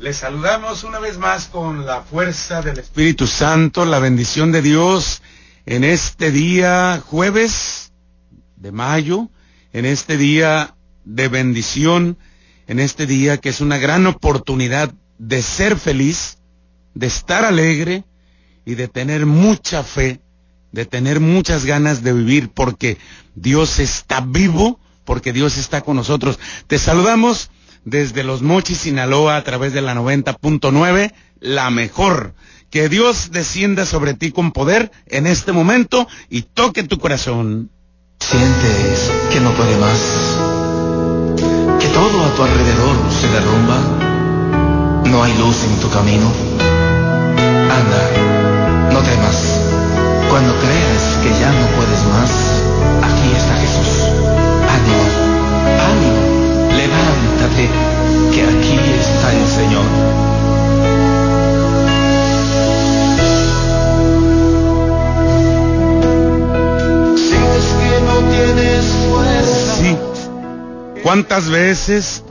Les saludamos una vez más con la fuerza del Espíritu Santo, la bendición de Dios en este día jueves de mayo, en este día de bendición, en este día que es una gran oportunidad de ser feliz, de estar alegre y de tener mucha fe, de tener muchas ganas de vivir, porque Dios está vivo, porque Dios está con nosotros. Te saludamos desde Los Mochis, Sinaloa, a través de la 90.9, la mejor. Que Dios descienda sobre ti con poder en este momento y toque tu corazón. Sientes que no puede más, que todo a tu alrededor se derrumba, no hay luz en tu camino. Anda, no temas, cuando creas que ya no ¿Cuántas veces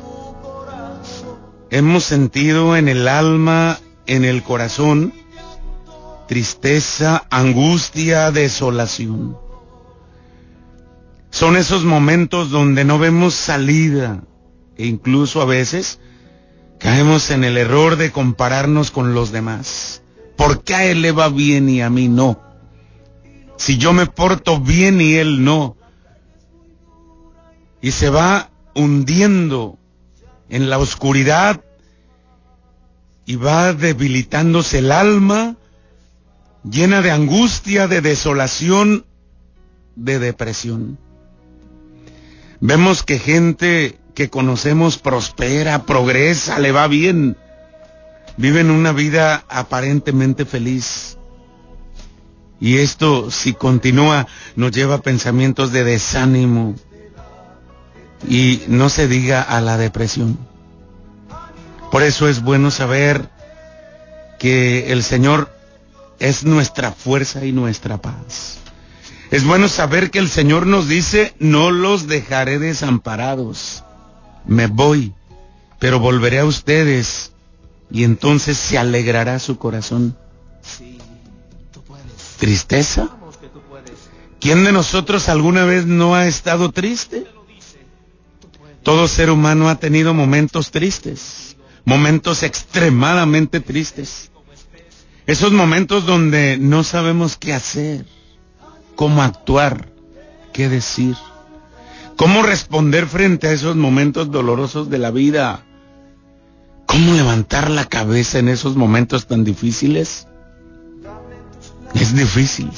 hemos sentido en el alma, en el corazón, tristeza, angustia, desolación? Son esos momentos donde no vemos salida e incluso a veces caemos en el error de compararnos con los demás. ¿Por qué a él le va bien y a mí no? Si yo me porto bien y él no. Y se va hundiendo en la oscuridad y va debilitándose el alma, llena de angustia, de desolación, de depresión. Vemos que gente que conocemos prospera, progresa, le va bien, viven una vida aparentemente feliz. Y esto, si continúa, nos lleva a pensamientos de desánimo y no se diga a la depresión. Por eso es bueno saber que el Señor es nuestra fuerza y nuestra paz. Es bueno saber que el Señor nos dice, no los dejaré desamparados. Me voy, pero volveré a ustedes y entonces se alegrará su corazón. ¿Tristeza? ¿Quién de nosotros alguna vez no ha estado triste? Todo ser humano ha tenido momentos tristes, momentos extremadamente tristes. Esos momentos donde no sabemos qué hacer, cómo actuar, qué decir, cómo responder frente a esos momentos dolorosos de la vida, cómo levantar la cabeza en esos momentos tan difíciles. Es difícil.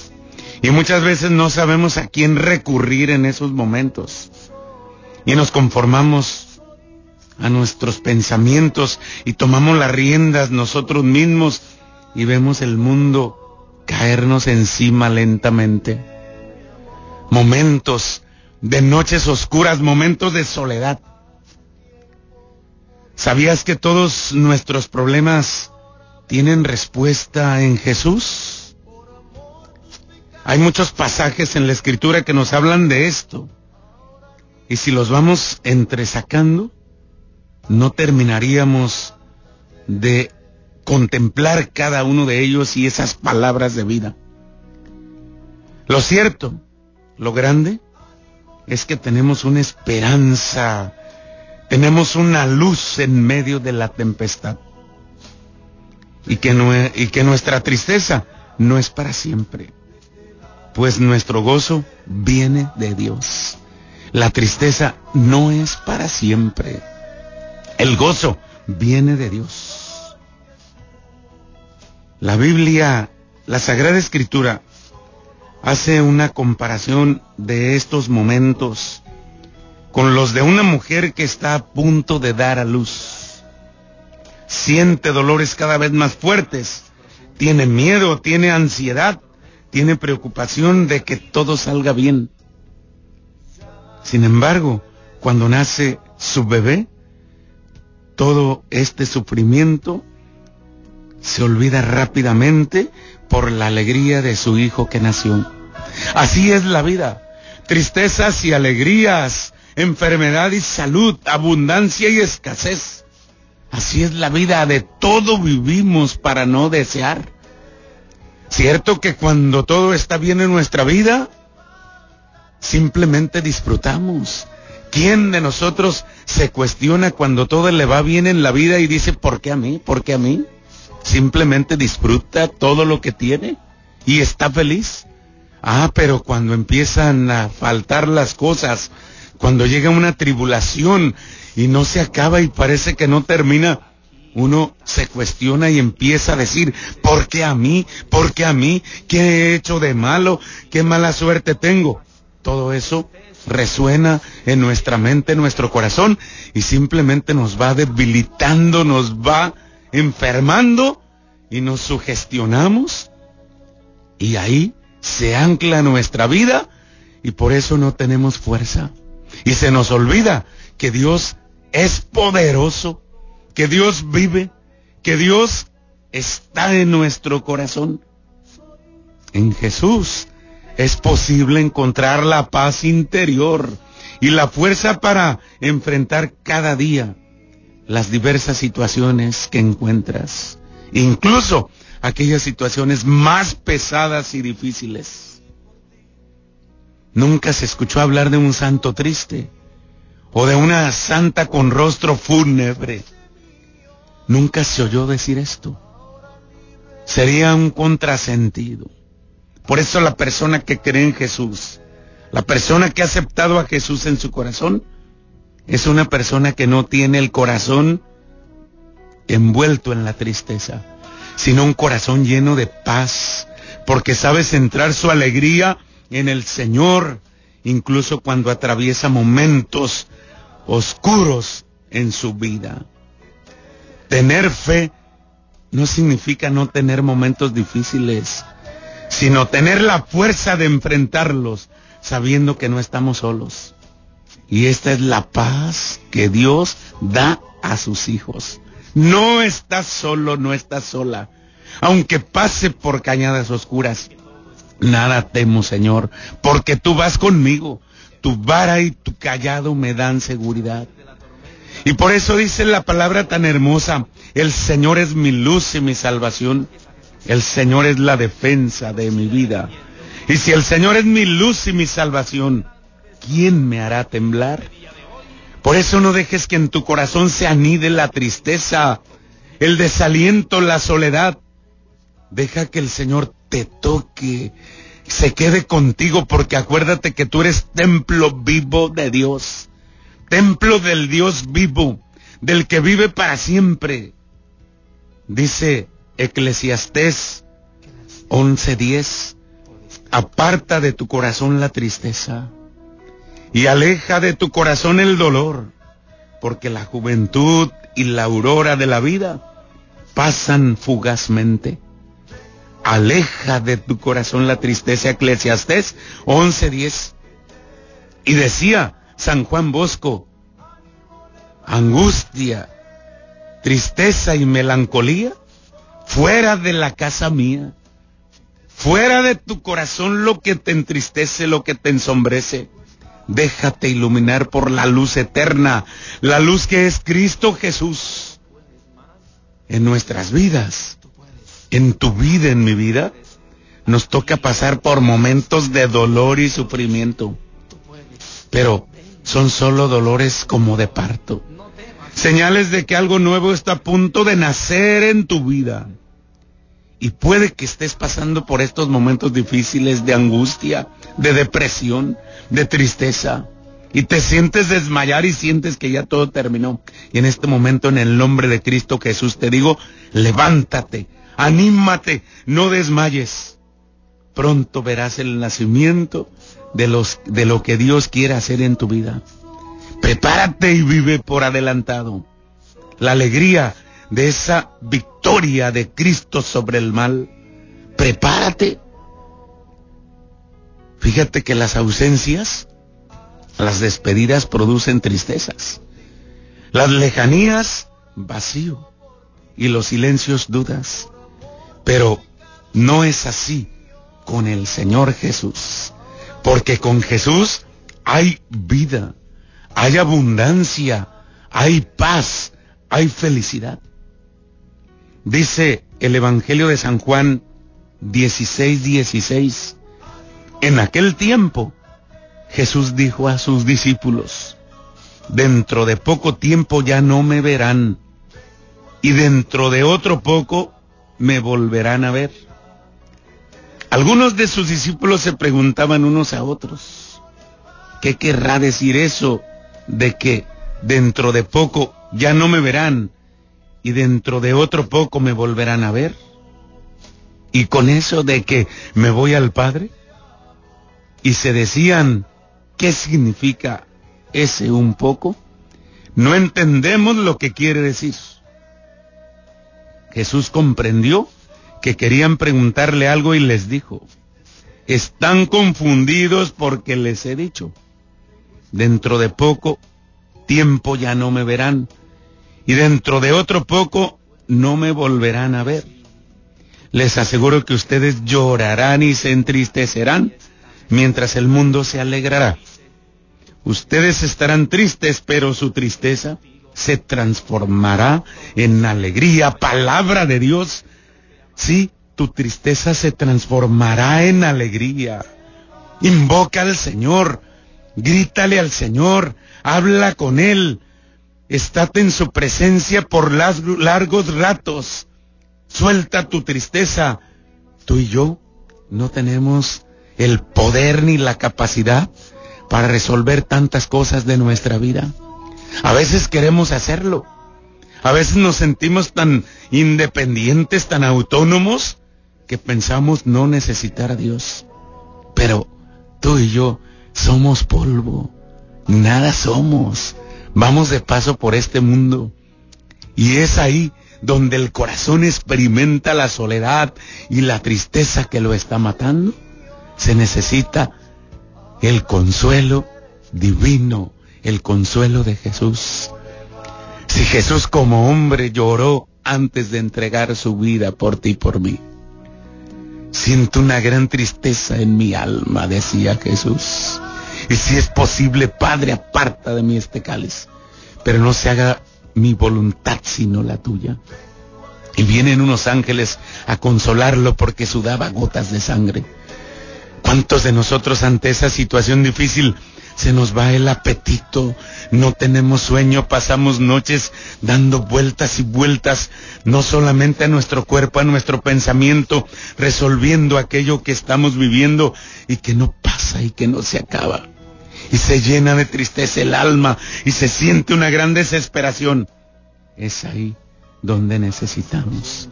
Y muchas veces no sabemos a quién recurrir en esos momentos. Y nos conformamos a nuestros pensamientos y tomamos las riendas nosotros mismos y vemos el mundo caernos encima lentamente. Momentos de noches oscuras, momentos de soledad. ¿Sabías que todos nuestros problemas tienen respuesta en Jesús? Hay muchos pasajes en la escritura que nos hablan de esto. Y si los vamos entresacando, no terminaríamos de contemplar cada uno de ellos y esas palabras de vida. Lo cierto, lo grande, es que tenemos una esperanza, tenemos una luz en medio de la tempestad. Y que, y que nuestra tristeza no es para siempre pues nuestro gozo viene de Dios. La tristeza no es para siempre. El gozo viene de Dios. La Biblia, la Sagrada Escritura, hace una comparación de estos momentos con los de una mujer que está a punto de dar a luz. Siente dolores cada vez más fuertes, tiene miedo, tiene ansiedad, tiene preocupación de que todo salga bien. Sin embargo, cuando nace su bebé, todo este sufrimiento se olvida rápidamente por la alegría de su hijo que nació. Así es la vida. Tristezas y alegrías, enfermedad y salud, abundancia y escasez. Así es la vida, de todo vivimos para no desear. Cierto que cuando todo está bien en nuestra vida, simplemente disfrutamos. ¿Quién de nosotros se cuestiona cuando todo le va bien en la vida y dice, ¿por qué a mí? ¿Por qué a mí? Simplemente disfruta todo lo que tiene y está feliz. Ah, pero cuando empiezan a faltar las cosas, cuando llega una tribulación y no se acaba y parece que no termina, uno se cuestiona y empieza a decir, ¿por qué a mí? ¿Por qué a mí? ¿Qué he hecho de malo? ¿Qué mala suerte tengo? Todo eso resuena en nuestra mente, en nuestro corazón y simplemente nos va debilitando, nos va enfermando y nos sugestionamos y ahí se ancla nuestra vida y por eso no tenemos fuerza. Y se nos olvida que Dios es poderoso, que Dios vive, que Dios está en nuestro corazón. En Jesús es posible encontrar la paz interior y la fuerza para enfrentar cada día las diversas situaciones que encuentras, incluso aquellas situaciones más pesadas y difíciles. Nunca se escuchó hablar de un santo triste o de una santa con rostro fúnebre. Nunca se oyó decir esto. Sería un contrasentido. Por eso la persona que cree en Jesús, la persona que ha aceptado a Jesús en su corazón, es una persona que no tiene el corazón envuelto en la tristeza, sino un corazón lleno de paz, porque sabe centrar su alegría en el Señor, incluso cuando atraviesa momentos oscuros en su vida. Tener fe no significa no tener momentos difíciles, sino tener la fuerza de enfrentarlos sabiendo que no estamos solos. Y esta es la paz que Dios da a sus hijos. No estás solo, no estás sola. Aunque pase por cañadas oscuras, nada temo, Señor, porque tú vas conmigo. Tu vara y tu callado me dan seguridad. Y por eso dice la palabra tan hermosa, el Señor es mi luz y mi salvación. El Señor es la defensa de mi vida. Y si el Señor es mi luz y mi salvación, ¿quién me hará temblar? Por eso no dejes que en tu corazón se anide la tristeza, el desaliento, la soledad. Deja que el Señor te toque, se quede contigo, porque acuérdate que tú eres templo vivo de Dios, templo del Dios vivo, del que vive para siempre. Dice Eclesiastés 11:10, aparta de tu corazón la tristeza y aleja de tu corazón el dolor, porque la juventud y la aurora de la vida pasan fugazmente. Aleja de tu corazón la tristeza, Eclesiastés 11:10. Y decía San Juan Bosco, angustia, tristeza y melancolía fuera de la casa mía, fuera de tu corazón lo que te entristece, lo que te ensombrece Déjate iluminar por la luz eterna, la luz que es Cristo Jesús en nuestras vidas, en tu vida, en mi vida. Nos toca pasar por momentos de dolor y sufrimiento, pero son solo dolores como de parto, señales de que algo nuevo está a punto de nacer en tu vida. Y puede que estés pasando por estos momentos difíciles de angustia, de depresión, de tristeza y te sientes desmayar y sientes que ya todo terminó. Y en este momento, en el nombre de Cristo Jesús, te digo, levántate, anímate, no desmayes. Pronto verás el nacimiento de, los, de lo que Dios quiere hacer en tu vida. Prepárate y vive por adelantado. La alegría de esa victoria de Cristo sobre el mal. Prepárate Fíjate que las ausencias, las despedidas producen tristezas. Las lejanías, vacío. Y los silencios, dudas. Pero no es así con el Señor Jesús. Porque con Jesús hay vida, hay abundancia, hay paz, hay felicidad. Dice el Evangelio de San Juan 16, 16. En aquel tiempo Jesús dijo a sus discípulos, dentro de poco tiempo ya no me verán y dentro de otro poco me volverán a ver. Algunos de sus discípulos se preguntaban unos a otros, ¿qué querrá decir eso de que dentro de poco ya no me verán y dentro de otro poco me volverán a ver? Y con eso de que me voy al Padre, y se decían, ¿qué significa ese un poco? No entendemos lo que quiere decir. Jesús comprendió que querían preguntarle algo y les dijo, están confundidos porque les he dicho, dentro de poco tiempo ya no me verán y dentro de otro poco no me volverán a ver. Les aseguro que ustedes llorarán y se entristecerán mientras el mundo se alegrará. Ustedes estarán tristes, pero su tristeza se transformará en alegría. Palabra de Dios. Sí, tu tristeza se transformará en alegría. Invoca al Señor, grítale al Señor, habla con Él, estate en su presencia por largos ratos. Suelta tu tristeza. Tú y yo no tenemos el poder ni la capacidad para resolver tantas cosas de nuestra vida. A veces queremos hacerlo. A veces nos sentimos tan independientes, tan autónomos, que pensamos no necesitar a Dios. Pero tú y yo somos polvo. Nada somos. Vamos de paso por este mundo. Y es ahí donde el corazón experimenta la soledad y la tristeza que lo está matando. Se necesita el consuelo divino el consuelo de Jesús. Si Jesús como hombre lloró antes de entregar su vida por ti y por mí. Siento una gran tristeza en mi alma, decía Jesús. Y si es posible, Padre, aparta de mí este cáliz, pero no se haga mi voluntad sino la tuya. Y vienen unos ángeles a consolarlo porque sudaba gotas de sangre. ¿Cuántos de nosotros ante esa situación difícil se nos va el apetito, no tenemos sueño, pasamos noches dando vueltas y vueltas, no solamente a nuestro cuerpo, a nuestro pensamiento, resolviendo aquello que estamos viviendo y que no pasa y que no se acaba. Y se llena de tristeza el alma y se siente una gran desesperación. Es ahí donde necesitamos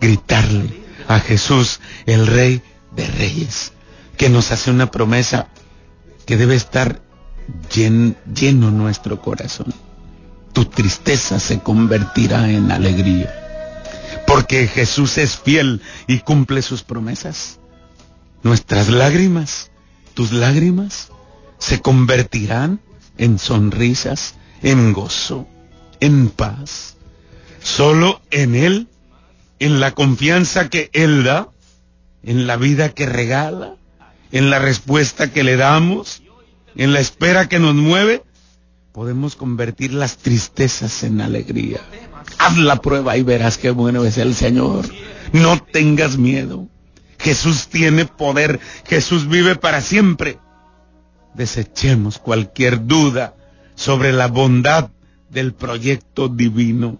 gritarle a Jesús, el Rey de Reyes, que nos hace una promesa que debe estar lleno nuestro corazón. Tu tristeza se convertirá en alegría. Porque Jesús es fiel y cumple sus promesas. Nuestras lágrimas, tus lágrimas, se convertirán en sonrisas, en gozo, en paz. Solo en Él, en la confianza que Él da, en la vida que regala, en la respuesta que le damos, en la espera que nos mueve, podemos convertir las tristezas en alegría. Haz la prueba y verás qué bueno es el Señor. No tengas miedo. Jesús tiene poder. Jesús vive para siempre. Desechemos cualquier duda sobre la bondad del proyecto divino,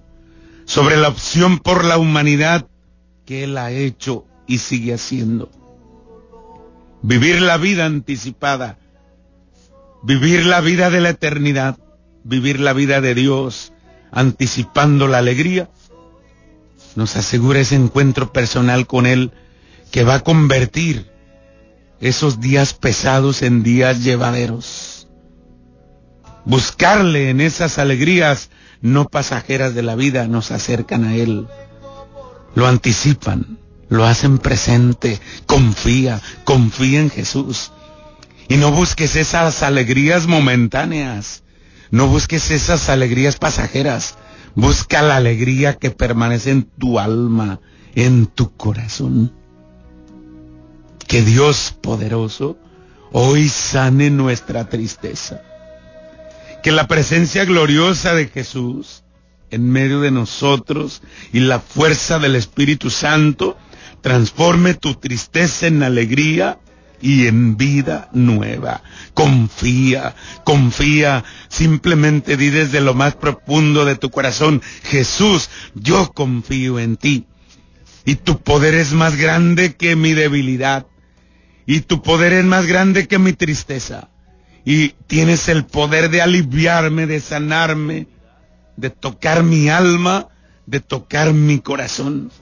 sobre la opción por la humanidad que Él ha hecho y sigue haciendo. Vivir la vida anticipada vivir la vida de la eternidad, vivir la vida de Dios, anticipando la alegría, nos asegura ese encuentro personal con Él que va a convertir esos días pesados en días llevaderos. Buscarle en esas alegrías no pasajeras de la vida nos acercan a Él, lo anticipan, lo hacen presente, confía, confía en Jesús. Y no busques esas alegrías momentáneas. No busques esas alegrías pasajeras. Busca la alegría que permanece en tu alma, en tu corazón. Que Dios poderoso hoy sane nuestra tristeza. Que la presencia gloriosa de Jesús en medio de nosotros y la fuerza del Espíritu Santo transforme tu tristeza en alegría y en vida nueva. Confía, confía, simplemente di desde lo más profundo de tu corazón, Jesús, yo confío en ti. Y tu poder es más grande que mi debilidad. Y tu poder es más grande que mi tristeza. Y tienes el poder de aliviarme, de sanarme, de tocar mi alma, de tocar mi corazón.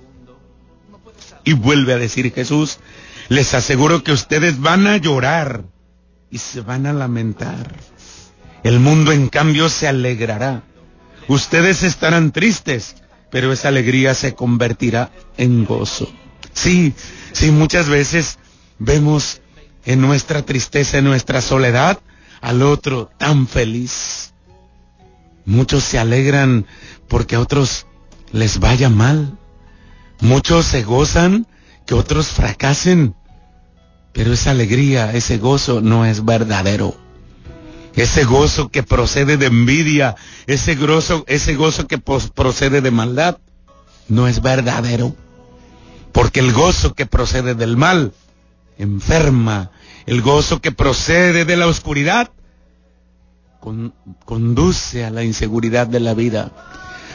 Y vuelve a decir Jesús, les aseguro que ustedes van a llorar y se van a lamentar. El mundo en cambio se alegrará. Ustedes estarán tristes, pero esa alegría se convertirá en gozo. Sí, sí, muchas veces vemos en nuestra tristeza, en nuestra soledad, al otro tan feliz. Muchos se alegran porque a otros les vaya mal. Muchos se gozan que otros fracasen. Pero esa alegría, ese gozo no es verdadero. Ese gozo que procede de envidia, ese gozo, ese gozo que procede de maldad, no es verdadero. Porque el gozo que procede del mal enferma. El gozo que procede de la oscuridad conduce a la inseguridad de la vida.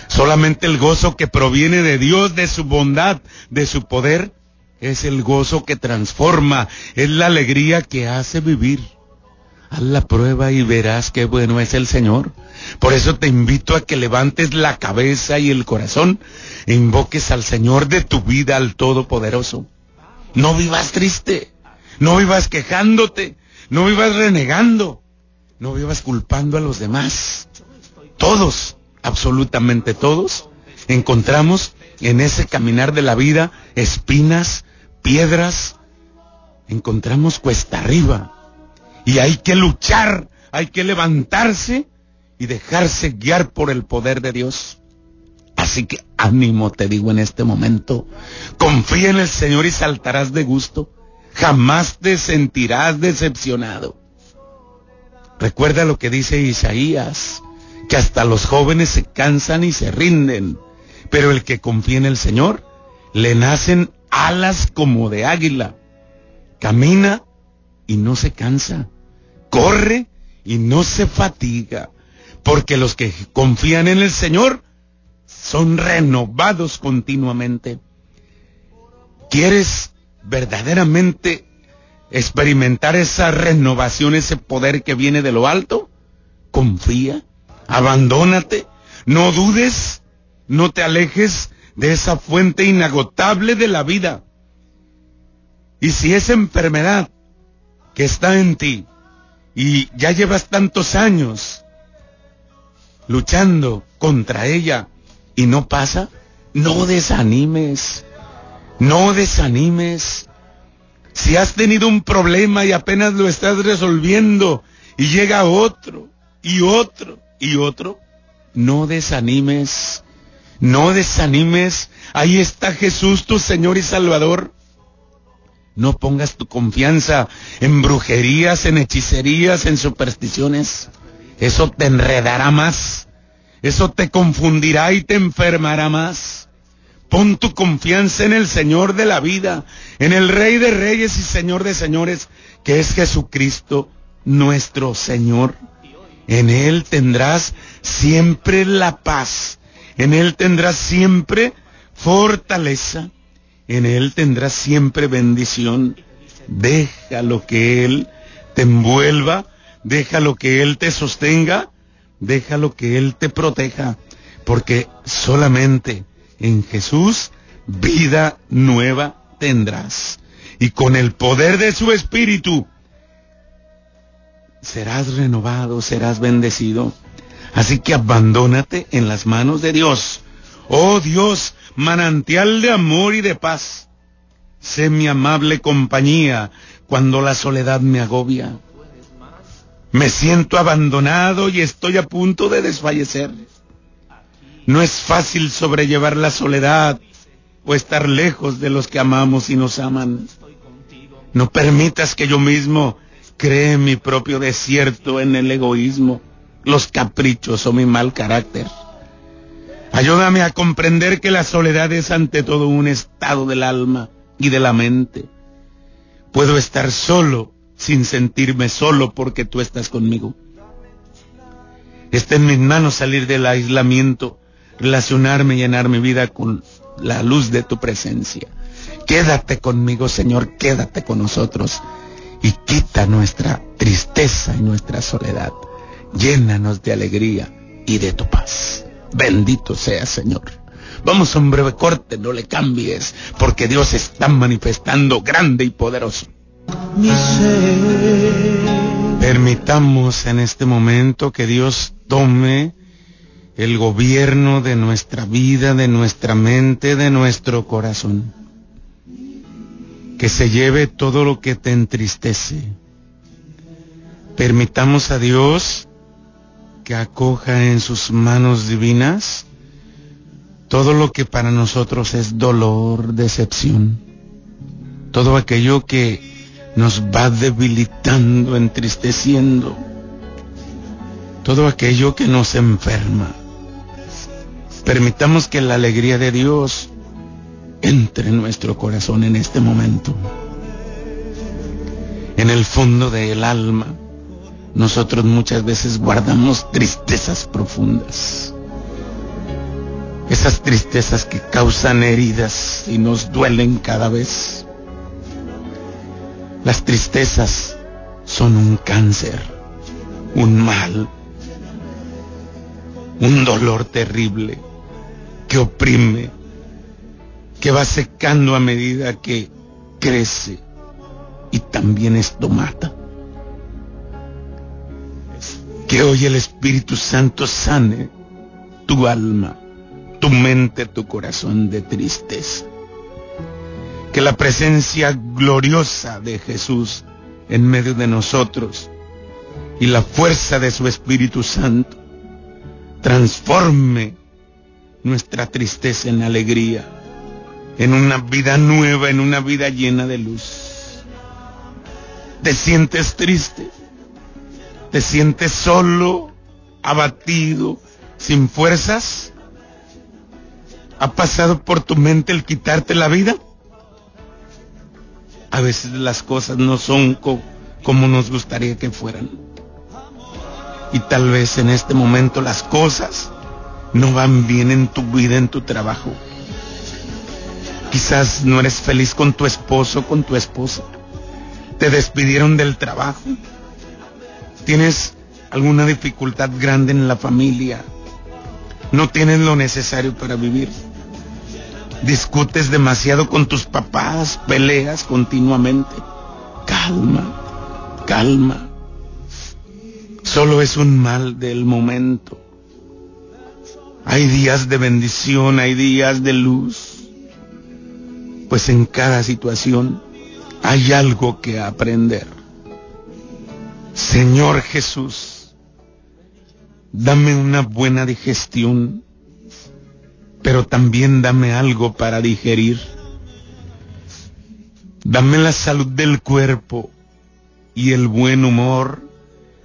Solamente el gozo que proviene de Dios, de su bondad, de su poder, es el gozo que transforma, es la alegría que hace vivir. Haz la prueba y verás qué bueno es el Señor. Por eso te invito a que levantes la cabeza y el corazón e invoques al Señor de tu vida, al Todopoderoso. No vivas triste, no vivas quejándote, no vivas renegando, no vivas culpando a los demás. Todos, absolutamente todos, encontramos en ese caminar de la vida espinas, piedras, encontramos cuesta arriba. Y hay que luchar, hay que levantarse y dejarse guiar por el poder de Dios. Así que ánimo te digo en este momento. Confía en el Señor y saltarás de gusto. Jamás te sentirás decepcionado. Recuerda lo que dice Isaías, que hasta los jóvenes se cansan y se rinden, pero el que confía en el Señor, le nacen alas como de águila. Camina y no se cansa. Corre y no se fatiga. Porque los que confían en el Señor son renovados continuamente. ¿Quieres verdaderamente experimentar esa renovación, ese poder que viene de lo alto? Confía, abandónate, no dudes, no te alejes de esa fuente inagotable de la vida. Y si esa enfermedad que está en ti y ya llevas tantos años luchando contra ella y no pasa, no desanimes, no desanimes. Si has tenido un problema y apenas lo estás resolviendo y llega otro y otro y otro, no desanimes. No desanimes. Ahí está Jesús, tu Señor y Salvador. No pongas tu confianza en brujerías, en hechicerías, en supersticiones. Eso te enredará más. Eso te confundirá y te enfermará más. Pon tu confianza en el Señor de la vida, en el Rey de Reyes y Señor de Señores, que es Jesucristo nuestro Señor. En Él tendrás siempre la paz en Él tendrás siempre fortaleza. En Él tendrás siempre bendición. Déjalo que Él te envuelva. Déjalo que Él te sostenga. Déjalo que Él te proteja. Porque solamente en Jesús vida nueva tendrás. Y con el poder de su Espíritu serás renovado, serás bendecido. Así que abandónate en las manos de Dios. Oh Dios, manantial de amor y de paz. Sé mi amable compañía cuando la soledad me agobia. Me siento abandonado y estoy a punto de desfallecer. No es fácil sobrellevar la soledad o estar lejos de los que amamos y nos aman. No permitas que yo mismo cree mi propio desierto en el egoísmo los caprichos o mi mal carácter. Ayúdame a comprender que la soledad es ante todo un estado del alma y de la mente. Puedo estar solo sin sentirme solo porque tú estás conmigo. Está en mis manos salir del aislamiento, relacionarme y llenar mi vida con la luz de tu presencia. Quédate conmigo, Señor, quédate con nosotros y quita nuestra tristeza y nuestra soledad. Llénanos de alegría y de tu paz. Bendito sea, Señor. Vamos a un breve corte, no le cambies, porque Dios está manifestando grande y poderoso. Permitamos en este momento que Dios tome el gobierno de nuestra vida, de nuestra mente, de nuestro corazón. Que se lleve todo lo que te entristece. Permitamos a Dios que acoja en sus manos divinas todo lo que para nosotros es dolor, decepción, todo aquello que nos va debilitando, entristeciendo, todo aquello que nos enferma. Permitamos que la alegría de Dios entre en nuestro corazón en este momento, en el fondo del alma nosotros muchas veces guardamos tristezas profundas. Esas tristezas que causan heridas y nos duelen cada vez. Las tristezas son un cáncer, un mal, un dolor terrible que oprime, que va secando a medida que crece y también esto mata. Que hoy el Espíritu Santo sane tu alma, tu mente, tu corazón de tristeza. Que la presencia gloriosa de Jesús en medio de nosotros y la fuerza de su Espíritu Santo transforme nuestra tristeza en alegría, en una vida nueva, en una vida llena de luz. ¿Te sientes triste? ¿Te sientes solo, abatido, sin fuerzas? ¿Ha pasado por tu mente el quitarte la vida? A veces las cosas no son como nos gustaría que fueran. Y tal vez en este momento las cosas no van bien en tu vida, en tu trabajo. Quizás no eres feliz con tu esposo, con tu esposa. Te despidieron del trabajo tienes alguna dificultad grande en la familia, no tienes lo necesario para vivir, discutes demasiado con tus papás, peleas continuamente, calma, calma. Solo es un mal del momento. Hay días de bendición, hay días de luz. Pues en cada situación hay algo que aprender. Señor Jesús, dame una buena digestión, pero también dame algo para digerir. Dame la salud del cuerpo y el buen humor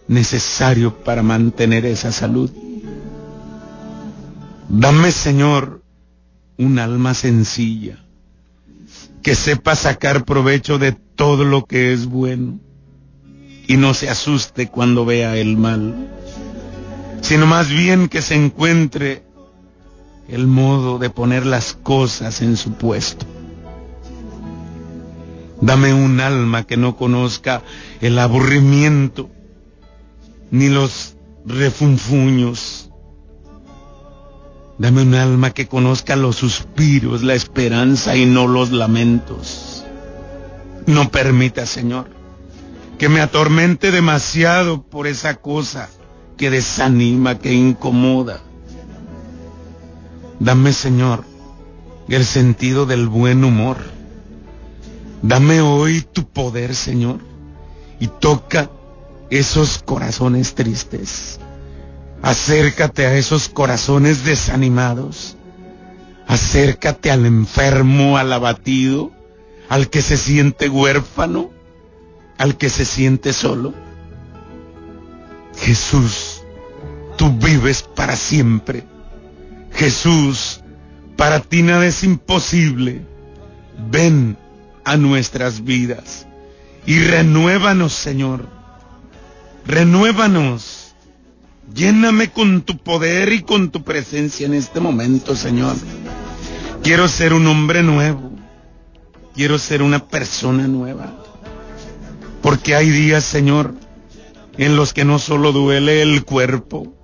necesario para mantener esa salud. Dame, Señor, un alma sencilla, que sepa sacar provecho de todo lo que es bueno y no se asuste cuando vea el mal, sino más bien que se encuentre el modo de poner las cosas en su puesto. Dame un alma que no conozca el aburrimiento ni los refunfuños. Dame un alma que conozca los suspiros, la esperanza y no los lamentos. No permita, Señor, que me atormente demasiado por esa cosa que desanima, que incomoda. Dame, Señor, el sentido del buen humor. Dame hoy tu poder, Señor, y toca esos corazones tristes. Acércate a esos corazones desanimados. Acércate al enfermo, al abatido, al que se siente huérfano al que se siente solo. Jesús, tú vives para siempre. Jesús, para ti nada es imposible. Ven a nuestras vidas y renuévanos, Señor. Renuévanos. Lléname con tu poder y con tu presencia en este momento, Señor. Quiero ser un hombre nuevo. Quiero ser una persona nueva. Porque hay días, Señor, en los que no solo duele el cuerpo,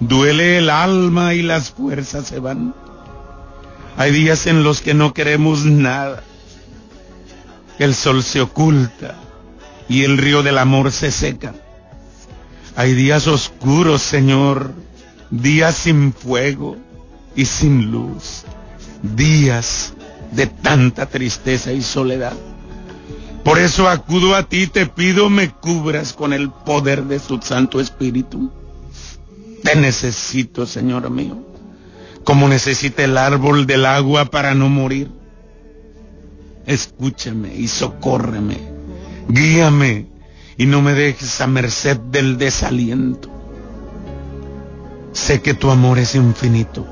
duele el alma y las fuerzas se van. Hay días en los que no queremos nada. El sol se oculta y el río del amor se seca. Hay días oscuros, Señor, días sin fuego y sin luz, días de tanta tristeza y soledad. Por eso acudo a ti te pido me cubras con el poder de tu Santo Espíritu. Te necesito, Señor mío, como necesita el árbol del agua para no morir. Escúchame y socórreme. Guíame y no me dejes a merced del desaliento. Sé que tu amor es infinito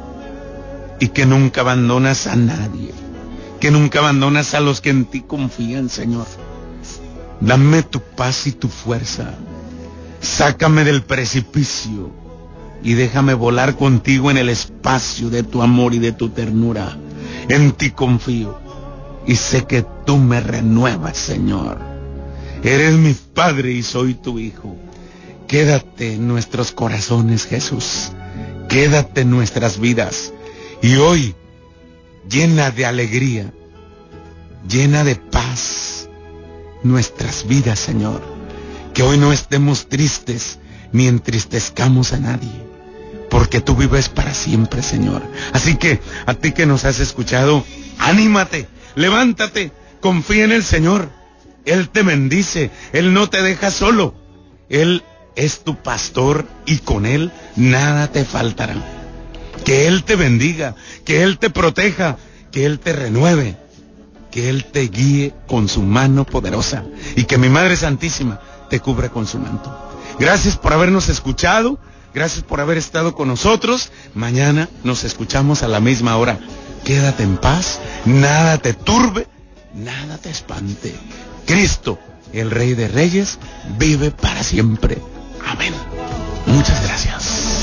y que nunca abandonas a nadie, que nunca abandonas a los que en ti confían, Señor. Dame tu paz y tu fuerza. Sácame del precipicio y déjame volar contigo en el espacio de tu amor y de tu ternura. En ti confío y sé que tú me renuevas, Señor. Eres mi Padre y soy tu Hijo. Quédate en nuestros corazones, Jesús. Quédate en nuestras vidas. Y hoy, llena de alegría, llena de paz, nuestras vidas, Señor. Que hoy no estemos tristes ni entristezcamos a nadie. Porque tú vives para siempre, Señor. Así que a ti que nos has escuchado, anímate, levántate, confía en el Señor él te bendice, Él no te deja solo. Él es tu pastor y con Él nada te faltará. Que Él te bendiga, que Él te proteja, que Él te renueve, que Él te guíe con su mano poderosa y que mi Madre Santísima te cubra con su manto. Gracias por habernos escuchado, gracias por haber estado con nosotros. Mañana nos escuchamos a la misma hora. Quédate en paz, nada te turbe, nada te espante. Cristo, el Rey de Reyes, vive para siempre. Amén. Muchas gracias.